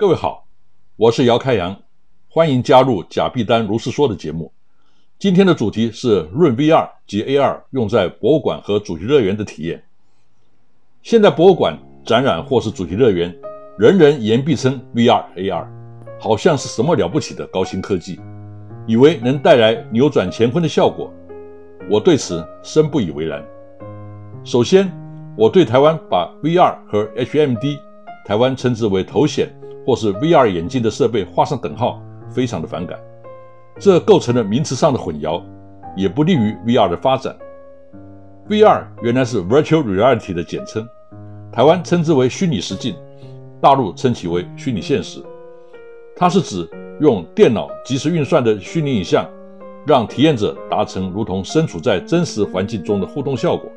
各位好，我是姚开阳，欢迎加入贾必丹如是说的节目。今天的主题是润 VR 及 AR 用在博物馆和主题乐园的体验。现在博物馆展览或是主题乐园，人人言必称 VR、AR，好像是什么了不起的高新科技，以为能带来扭转乾坤的效果。我对此深不以为然。首先，我对台湾把 VR 和 HMD，台湾称之为头显。或是 VR 眼镜的设备画上等号，非常的反感。这构成了名词上的混淆，也不利于 VR 的发展。VR 原来是 Virtual Reality 的简称，台湾称之为虚拟实境，大陆称其为虚拟现实。它是指用电脑即时运算的虚拟影像，让体验者达成如同身处在真实环境中的互动效果。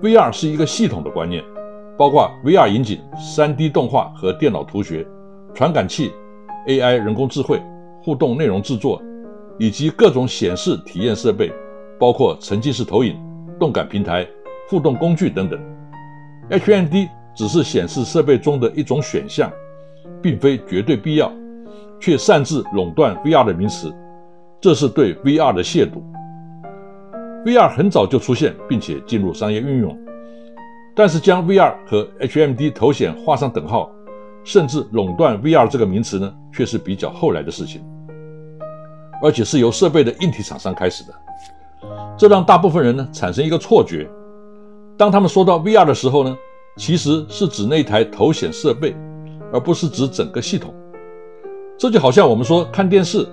VR 是一个系统的观念。包括 VR 引擎、3D 动画和电脑图学、传感器、AI 人工智慧、互动内容制作，以及各种显示体验设备，包括沉浸式投影、动感平台、互动工具等等。HMD 只是显示设备中的一种选项，并非绝对必要，却擅自垄断 VR 的名词，这是对 VR 的亵渎。VR 很早就出现，并且进入商业运用。但是将 VR 和 HMD 头显画上等号，甚至垄断 VR 这个名词呢，却是比较后来的事情，而且是由设备的硬体厂商开始的。这让大部分人呢产生一个错觉：当他们说到 VR 的时候呢，其实是指那台头显设备，而不是指整个系统。这就好像我们说看电视，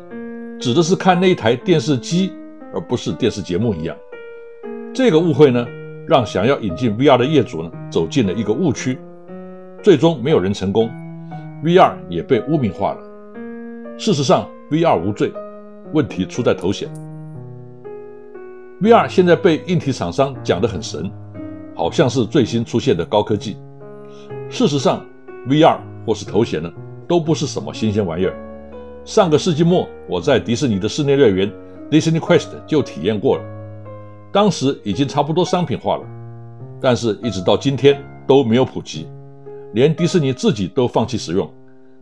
指的是看那一台电视机，而不是电视节目一样。这个误会呢？让想要引进 VR 的业主呢走进了一个误区，最终没有人成功，VR 也被污名化了。事实上，VR 无罪，问题出在头显。VR 现在被硬体厂商讲得很神，好像是最新出现的高科技。事实上，VR 或是头显呢，都不是什么新鲜玩意儿。上个世纪末，我在迪士尼的室内乐园 Disney Quest 就体验过了。当时已经差不多商品化了，但是一直到今天都没有普及，连迪士尼自己都放弃使用，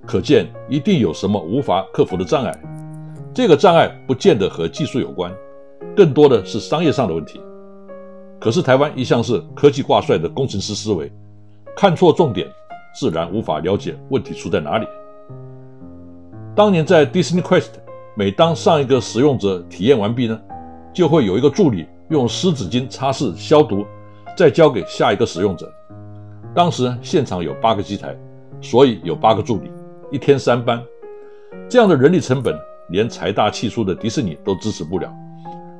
可见一定有什么无法克服的障碍。这个障碍不见得和技术有关，更多的是商业上的问题。可是台湾一向是科技挂帅的工程师思维，看错重点，自然无法了解问题出在哪里。当年在 Disney Quest，每当上一个使用者体验完毕呢，就会有一个助理。用湿纸巾擦拭消毒，再交给下一个使用者。当时现场有八个机台，所以有八个助理，一天三班。这样的人力成本，连财大气粗的迪士尼都支持不了。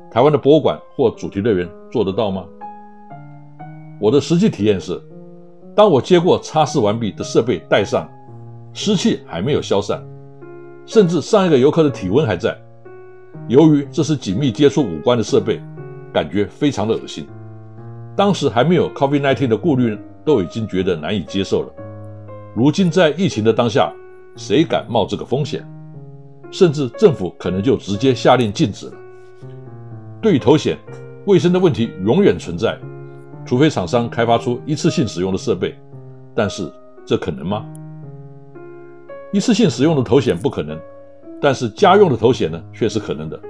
台湾的博物馆或主题乐园做得到吗？我的实际体验是，当我接过擦拭完毕的设备戴上，湿气还没有消散，甚至上一个游客的体温还在。由于这是紧密接触五官的设备。感觉非常的恶心，当时还没有 COVID-19 的顾虑，都已经觉得难以接受了。如今在疫情的当下，谁敢冒这个风险？甚至政府可能就直接下令禁止了。对于头显，卫生的问题永远存在，除非厂商开发出一次性使用的设备。但是这可能吗？一次性使用的头显不可能，但是家用的头显呢，却是可能的。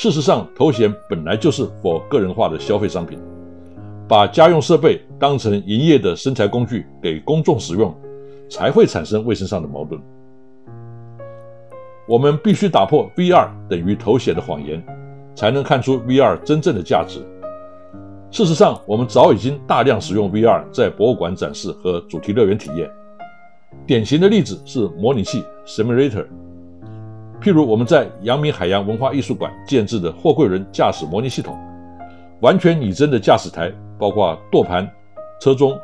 事实上，头显本来就是否个人化的消费商品，把家用设备当成营业的生财工具给公众使用，才会产生卫生上的矛盾。我们必须打破 VR 等于头显的谎言，才能看出 VR 真正的价值。事实上，我们早已经大量使用 VR 在博物馆展示和主题乐园体验。典型的例子是模拟器 （Simulator）。譬如我们在阳明海洋文化艺术馆建制的货柜轮驾驶模拟系统，完全拟真的驾驶台，包括舵盘、车钟、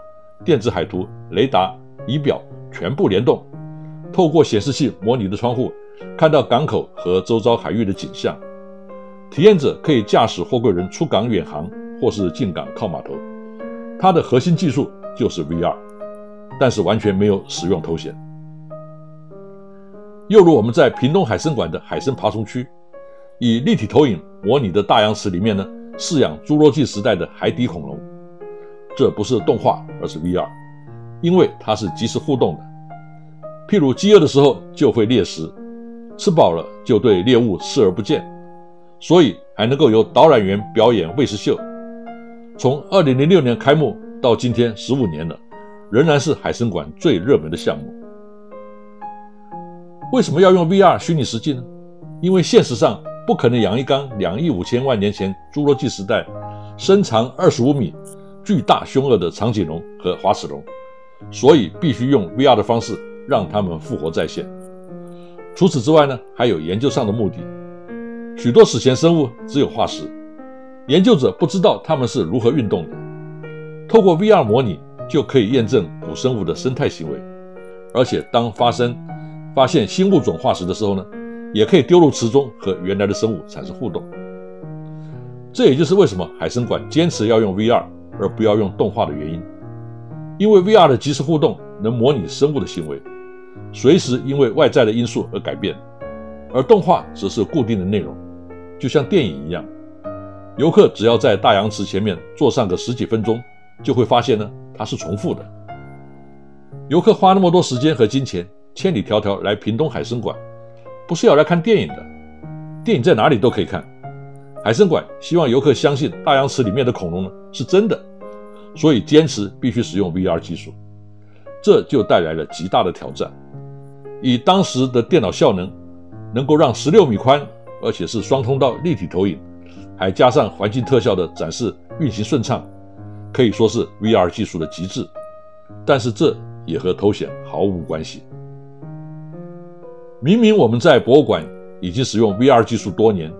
电子海图、雷达、仪表，全部联动。透过显示器模拟的窗户，看到港口和周遭海域的景象。体验者可以驾驶货柜轮出港远航。或是进港靠码头，它的核心技术就是 VR，但是完全没有使用头显。又如我们在屏东海参馆的海参爬虫区，以立体投影模拟的大洋池里面呢，饲养侏罗纪时代的海底恐龙，这不是动画，而是 VR，因为它是即时互动的。譬如饥饿的时候就会猎食，吃饱了就对猎物视而不见，所以还能够由导览员表演喂食秀。从二零零六年开幕到今天十五年了，仍然是海参馆最热门的项目。为什么要用 VR 虚拟实际呢？因为现实上不可能养一缸两亿五千万年前侏罗纪时代身长二十五米、巨大凶恶的长颈龙和滑齿龙，所以必须用 VR 的方式让它们复活再现。除此之外呢，还有研究上的目的。许多史前生物只有化石。研究者不知道它们是如何运动的，透过 VR 模拟就可以验证古生物的生态行为，而且当发生发现新物种化石的时候呢，也可以丢入池中和原来的生物产生互动。这也就是为什么海参馆坚持要用 VR 而不要用动画的原因，因为 VR 的即时互动能模拟生物的行为，随时因为外在的因素而改变，而动画只是固定的内容，就像电影一样。游客只要在大洋池前面坐上个十几分钟，就会发现呢，它是重复的。游客花那么多时间和金钱，千里迢迢来屏东海参馆，不是要来看电影的。电影在哪里都可以看。海参馆希望游客相信大洋池里面的恐龙呢是真的，所以坚持必须使用 VR 技术，这就带来了极大的挑战。以当时的电脑效能，能够让十六米宽，而且是双通道立体投影。还加上环境特效的展示，运行顺畅，可以说是 VR 技术的极致。但是这也和头显毫无关系。明明我们在博物馆已经使用 VR 技术多年，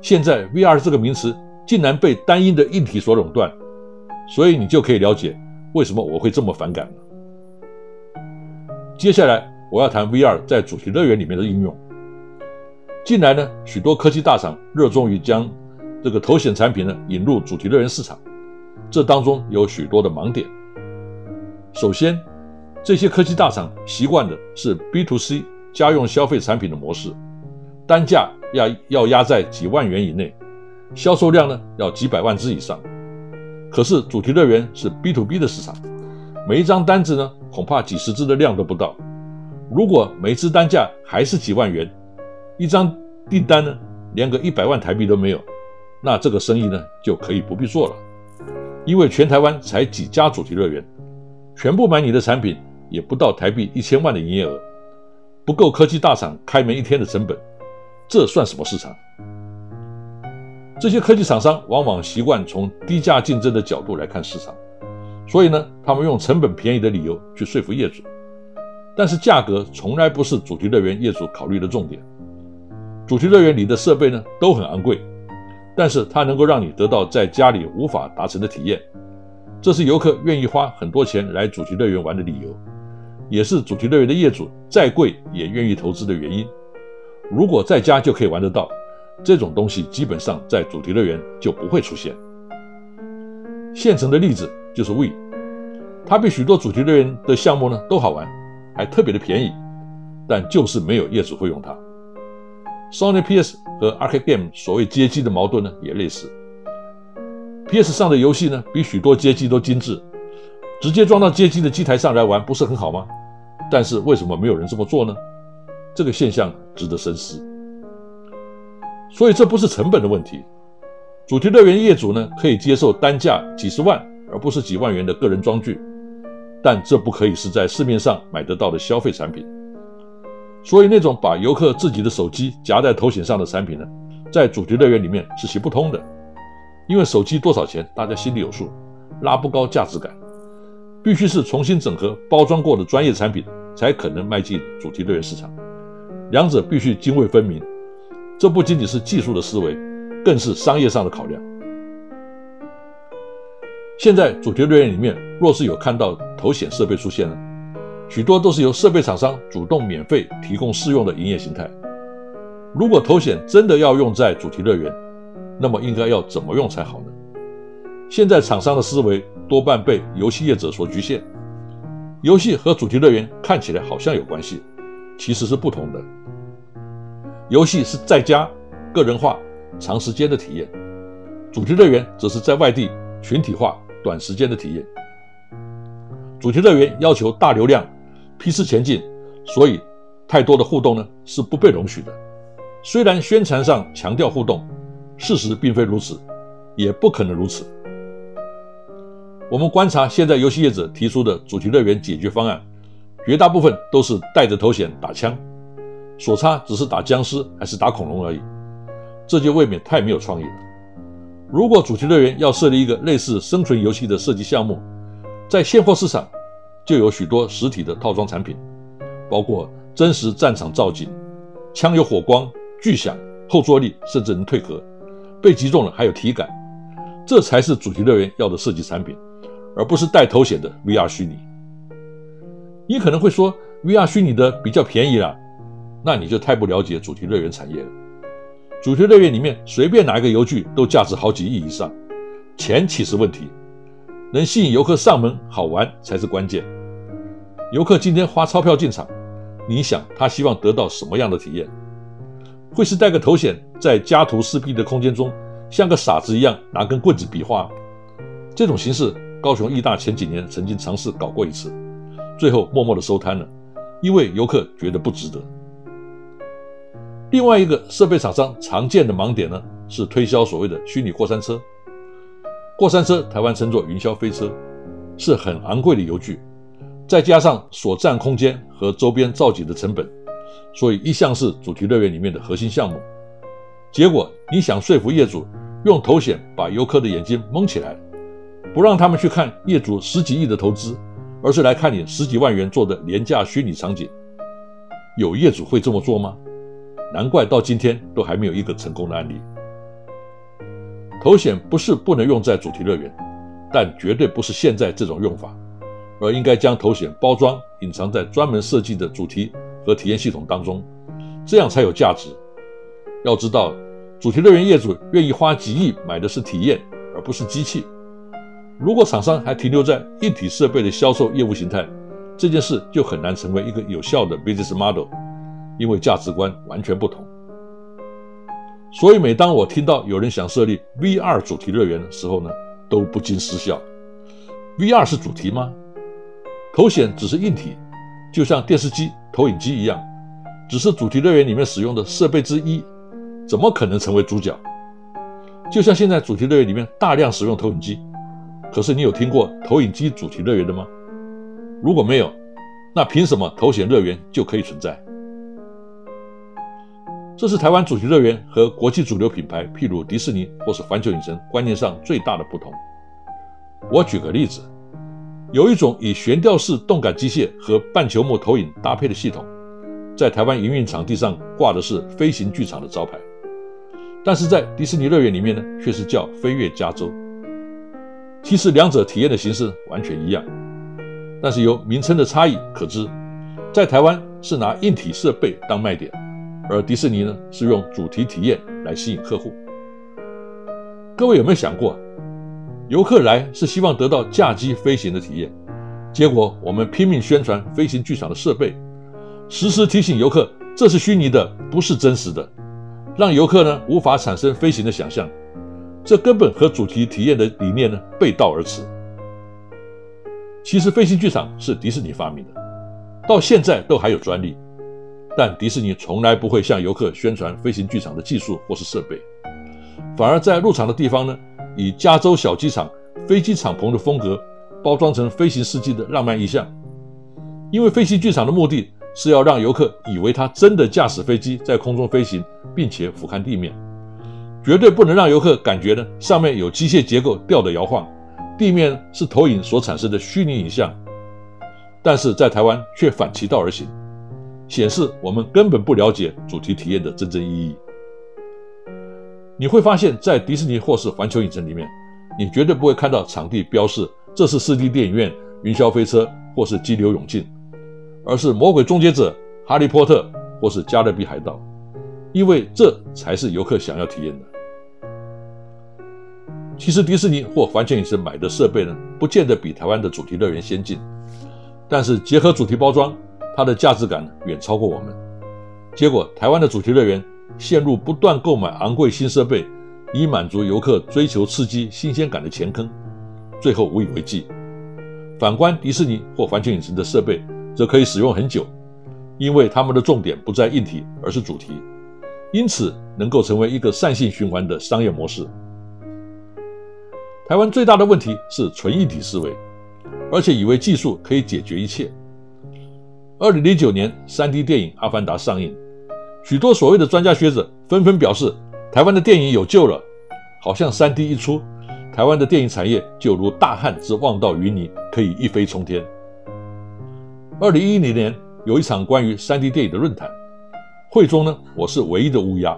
现在 VR 这个名词竟然被单一的硬体所垄断，所以你就可以了解为什么我会这么反感了。接下来我要谈 VR 在主题乐园里面的应用。近来呢，许多科技大厂热衷于将这个头显产品呢引入主题乐园市场，这当中有许多的盲点。首先，这些科技大厂习惯的是 B to C 家用消费产品的模式，单价要要压在几万元以内，销售量呢要几百万只以上。可是主题乐园是 B to B 的市场，每一张单子呢恐怕几十只的量都不到。如果每只单价还是几万元，一张订单呢连个一百万台币都没有。那这个生意呢就可以不必做了，因为全台湾才几家主题乐园，全部买你的产品也不到台币一千万的营业额，不够科技大厂开门一天的成本，这算什么市场？这些科技厂商往往习惯从低价竞争的角度来看市场，所以呢，他们用成本便宜的理由去说服业主，但是价格从来不是主题乐园业主考虑的重点。主题乐园里的设备呢都很昂贵。但是它能够让你得到在家里无法达成的体验，这是游客愿意花很多钱来主题乐园玩的理由，也是主题乐园的业主再贵也愿意投资的原因。如果在家就可以玩得到，这种东西基本上在主题乐园就不会出现。现成的例子就是 We，它比许多主题乐园的项目呢都好玩，还特别的便宜，但就是没有业主会用它。Sony PS 和 Arcade Game 所谓街机的矛盾呢，也类似。PS 上的游戏呢，比许多街机都精致，直接装到街机的机台上来玩，不是很好吗？但是为什么没有人这么做呢？这个现象值得深思。所以这不是成本的问题，主题乐园业主呢可以接受单价几十万而不是几万元的个人装具，但这不可以是在市面上买得到的消费产品。所以那种把游客自己的手机夹在头显上的产品呢，在主题乐园里面是行不通的。因为手机多少钱，大家心里有数，拉不高价值感，必须是重新整合包装过的专业产品，才可能迈进主题乐园市场。两者必须泾渭分明，这不仅仅是技术的思维，更是商业上的考量。现在主题乐园里面，若是有看到头显设备出现了，许多都是由设备厂商主动免费提供试用的营业形态。如果头显真的要用在主题乐园，那么应该要怎么用才好呢？现在厂商的思维多半被游戏业者所局限。游戏和主题乐园看起来好像有关系，其实是不同的。游戏是在家、个人化、长时间的体验；主题乐园则是在外地、群体化、短时间的体验。主题乐园要求大流量、批次前进，所以太多的互动呢是不被容许的。虽然宣传上强调互动。事实并非如此，也不可能如此。我们观察现在游戏业者提出的主题乐园解决方案，绝大部分都是带着头显打枪，所差只是打僵尸还是打恐龙而已，这就未免太没有创意了。如果主题乐园要设立一个类似生存游戏的设计项目，在现货市场就有许多实体的套装产品，包括真实战场造景、枪有火光、巨响、后坐力，甚至能退壳。被击中了还有体感，这才是主题乐园要的设计产品，而不是带头显的 VR 虚拟。你可能会说 VR 虚拟的比较便宜啦，那你就太不了解主题乐园产业了。主题乐园里面随便哪一个游具都价值好几亿以上，钱岂是问题？能吸引游客上门好玩才是关键。游客今天花钞票进场，你想他希望得到什么样的体验？会是带个头显，在家徒四壁的空间中，像个傻子一样拿根棍子比划？这种形式，高雄艺大前几年曾经尝试搞过一次，最后默默的收摊了，因为游客觉得不值得。另外一个设备厂商常见的盲点呢，是推销所谓的虚拟过山车。过山车台湾称作云霄飞车，是很昂贵的游具，再加上所占空间和周边造景的成本。所以一向是主题乐园里面的核心项目。结果你想说服业主用头显把游客的眼睛蒙起来，不让他们去看业主十几亿的投资，而是来看你十几万元做的廉价虚拟场景，有业主会这么做吗？难怪到今天都还没有一个成功的案例。头显不是不能用在主题乐园，但绝对不是现在这种用法，而应该将头显包装隐藏在专门设计的主题。和体验系统当中，这样才有价值。要知道，主题乐园业主愿意花几亿买的是体验，而不是机器。如果厂商还停留在一体设备的销售业务形态，这件事就很难成为一个有效的 business model，因为价值观完全不同。所以，每当我听到有人想设立 VR 主题乐园的时候呢，都不禁失笑。VR 是主题吗？头显只是硬体。就像电视机、投影机一样，只是主题乐园里面使用的设备之一，怎么可能成为主角？就像现在主题乐园里面大量使用投影机，可是你有听过投影机主题乐园的吗？如果没有，那凭什么头显乐园就可以存在？这是台湾主题乐园和国际主流品牌，譬如迪士尼或是环球影城观念上最大的不同。我举个例子。有一种以悬吊式动感机械和半球幕投影搭配的系统，在台湾营运场地上挂的是飞行剧场的招牌，但是在迪士尼乐园里面呢，却是叫飞越加州。其实两者体验的形式完全一样，但是由名称的差异可知，在台湾是拿硬体设备当卖点，而迪士尼呢是用主题体验来吸引客户。各位有没有想过？游客来是希望得到驾机飞行的体验，结果我们拼命宣传飞行剧场的设备，时时提醒游客这是虚拟的，不是真实的，让游客呢无法产生飞行的想象，这根本和主题体验的理念呢背道而驰。其实飞行剧场是迪士尼发明的，到现在都还有专利，但迪士尼从来不会向游客宣传飞行剧场的技术或是设备，反而在入场的地方呢，以加州小机场飞机敞篷的风格包装成飞行世纪的浪漫意象。因为飞行剧场的目的是要让游客以为他真的驾驶飞机在空中飞行，并且俯瞰地面，绝对不能让游客感觉呢上面有机械结构吊的摇晃，地面是投影所产生的虚拟影像。但是在台湾却反其道而行，显示我们根本不了解主题体验的真正意义。你会发现在迪士尼或是环球影城里面，你绝对不会看到场地标示这是四 D 电影院、云霄飞车或是激流勇进。而是魔鬼终结者、哈利波特或是加勒比海盗，因为这才是游客想要体验的。其实迪士尼或环球影城买的设备呢，不见得比台湾的主题乐园先进，但是结合主题包装，它的价值感远超过我们。结果台湾的主题乐园陷入不断购买昂贵新设备，以满足游客追求刺激新鲜感的前坑，最后无以为继。反观迪士尼或环球影城的设备。则可以使用很久，因为他们的重点不在硬体，而是主题，因此能够成为一个善性循环的商业模式。台湾最大的问题是纯一体思维，而且以为技术可以解决一切。二零零九年，3D 电影《阿凡达》上映，许多所谓的专家学者纷纷表示，台湾的电影有救了，好像 3D 一出，台湾的电影产业就如大旱之望到云泥，可以一飞冲天。二零一零年有一场关于 3D 电影的论坛，会中呢，我是唯一的乌鸦，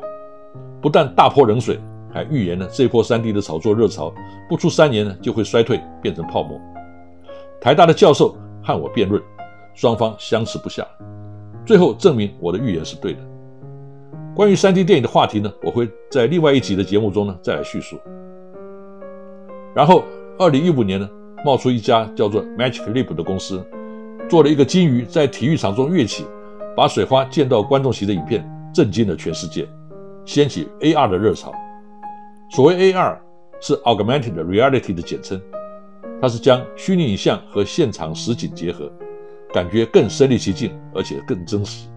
不但大泼冷水，还预言了这波 3D 的炒作热潮不出三年呢就会衰退变成泡沫。台大的教授和我辩论，双方相持不下，最后证明我的预言是对的。关于 3D 电影的话题呢，我会在另外一集的节目中呢再来叙述。然后二零一五年呢，冒出一家叫做 Magic Leap 的公司。做了一个金鱼在体育场中跃起，把水花溅到观众席的影片，震惊了全世界，掀起 AR 的热潮。所谓 AR 是 Augmented Reality 的简称，它是将虚拟影像和现场实景结合，感觉更身临其境，而且更真实。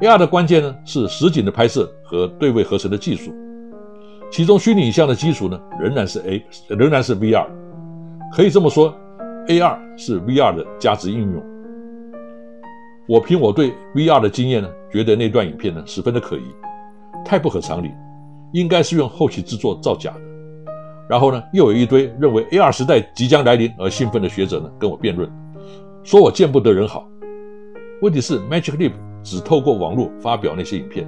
AR 的关键呢是实景的拍摄和对位合成的技术，其中虚拟影像的基础呢仍然是 A，仍然是 VR，可以这么说。AR 是 VR 的价值应用。我凭我对 VR 的经验呢，觉得那段影片呢十分的可疑，太不合常理，应该是用后期制作造假的。然后呢，又有一堆认为 AR 时代即将来临而兴奋的学者呢跟我辩论，说我见不得人好。问题是 Magic Leap 只透过网络发表那些影片，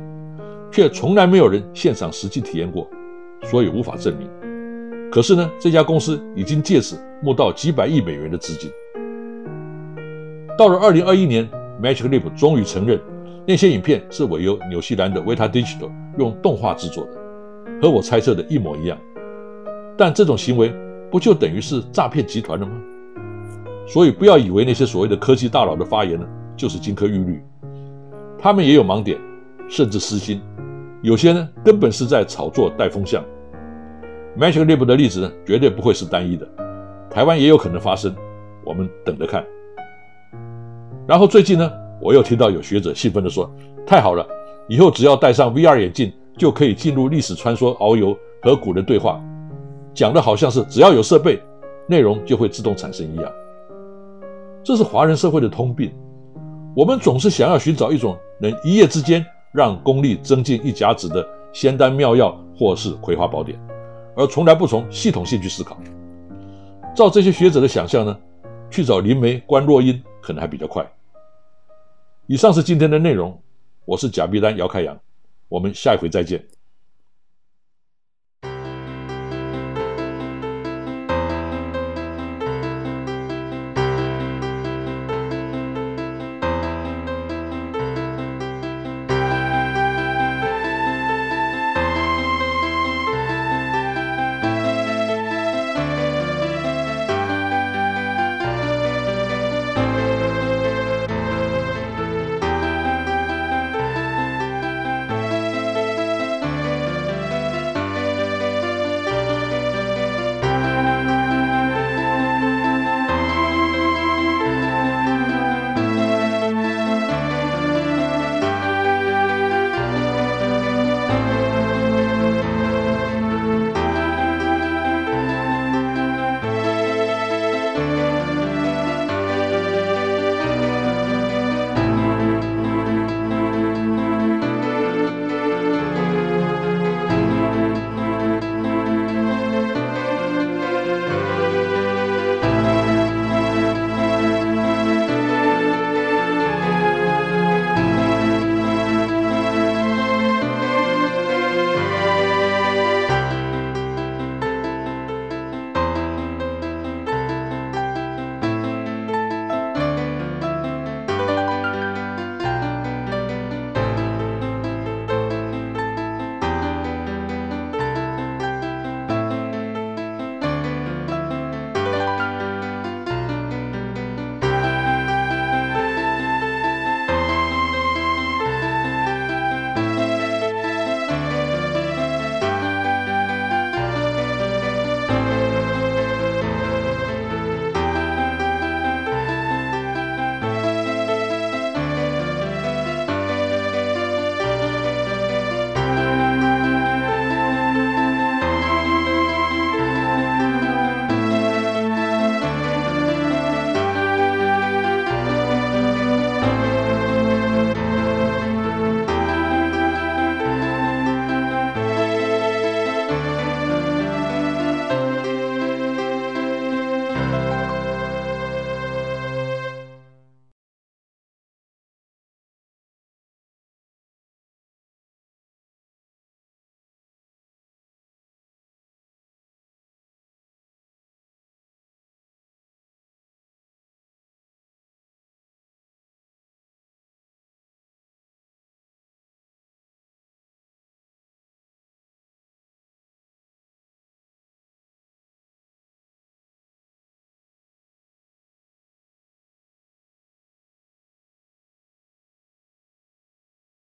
却从来没有人现场实际体验过，所以无法证明。可是呢，这家公司已经借此募到几百亿美元的资金。到了二零二一年，Magic Leap 终于承认那些影片是委由纽西兰的 Vita Digital 用动画制作的，和我猜测的一模一样。但这种行为不就等于是诈骗集团了吗？所以不要以为那些所谓的科技大佬的发言呢就是金科玉律，他们也有盲点，甚至私心，有些呢根本是在炒作带风向。Magic Leap 的例子呢，绝对不会是单一的，台湾也有可能发生，我们等着看。然后最近呢，我又听到有学者兴奋地说：“太好了，以后只要戴上 VR 眼镜，就可以进入历史穿梭遨游和古人对话。”讲的好像是只要有设备，内容就会自动产生一样。这是华人社会的通病，我们总是想要寻找一种能一夜之间让功力增进一甲子的仙丹妙药，或是葵花宝典。而从来不从系统性去思考。照这些学者的想象呢，去找灵媒观落音可能还比较快。以上是今天的内容，我是贾碧丹姚开阳，我们下一回再见。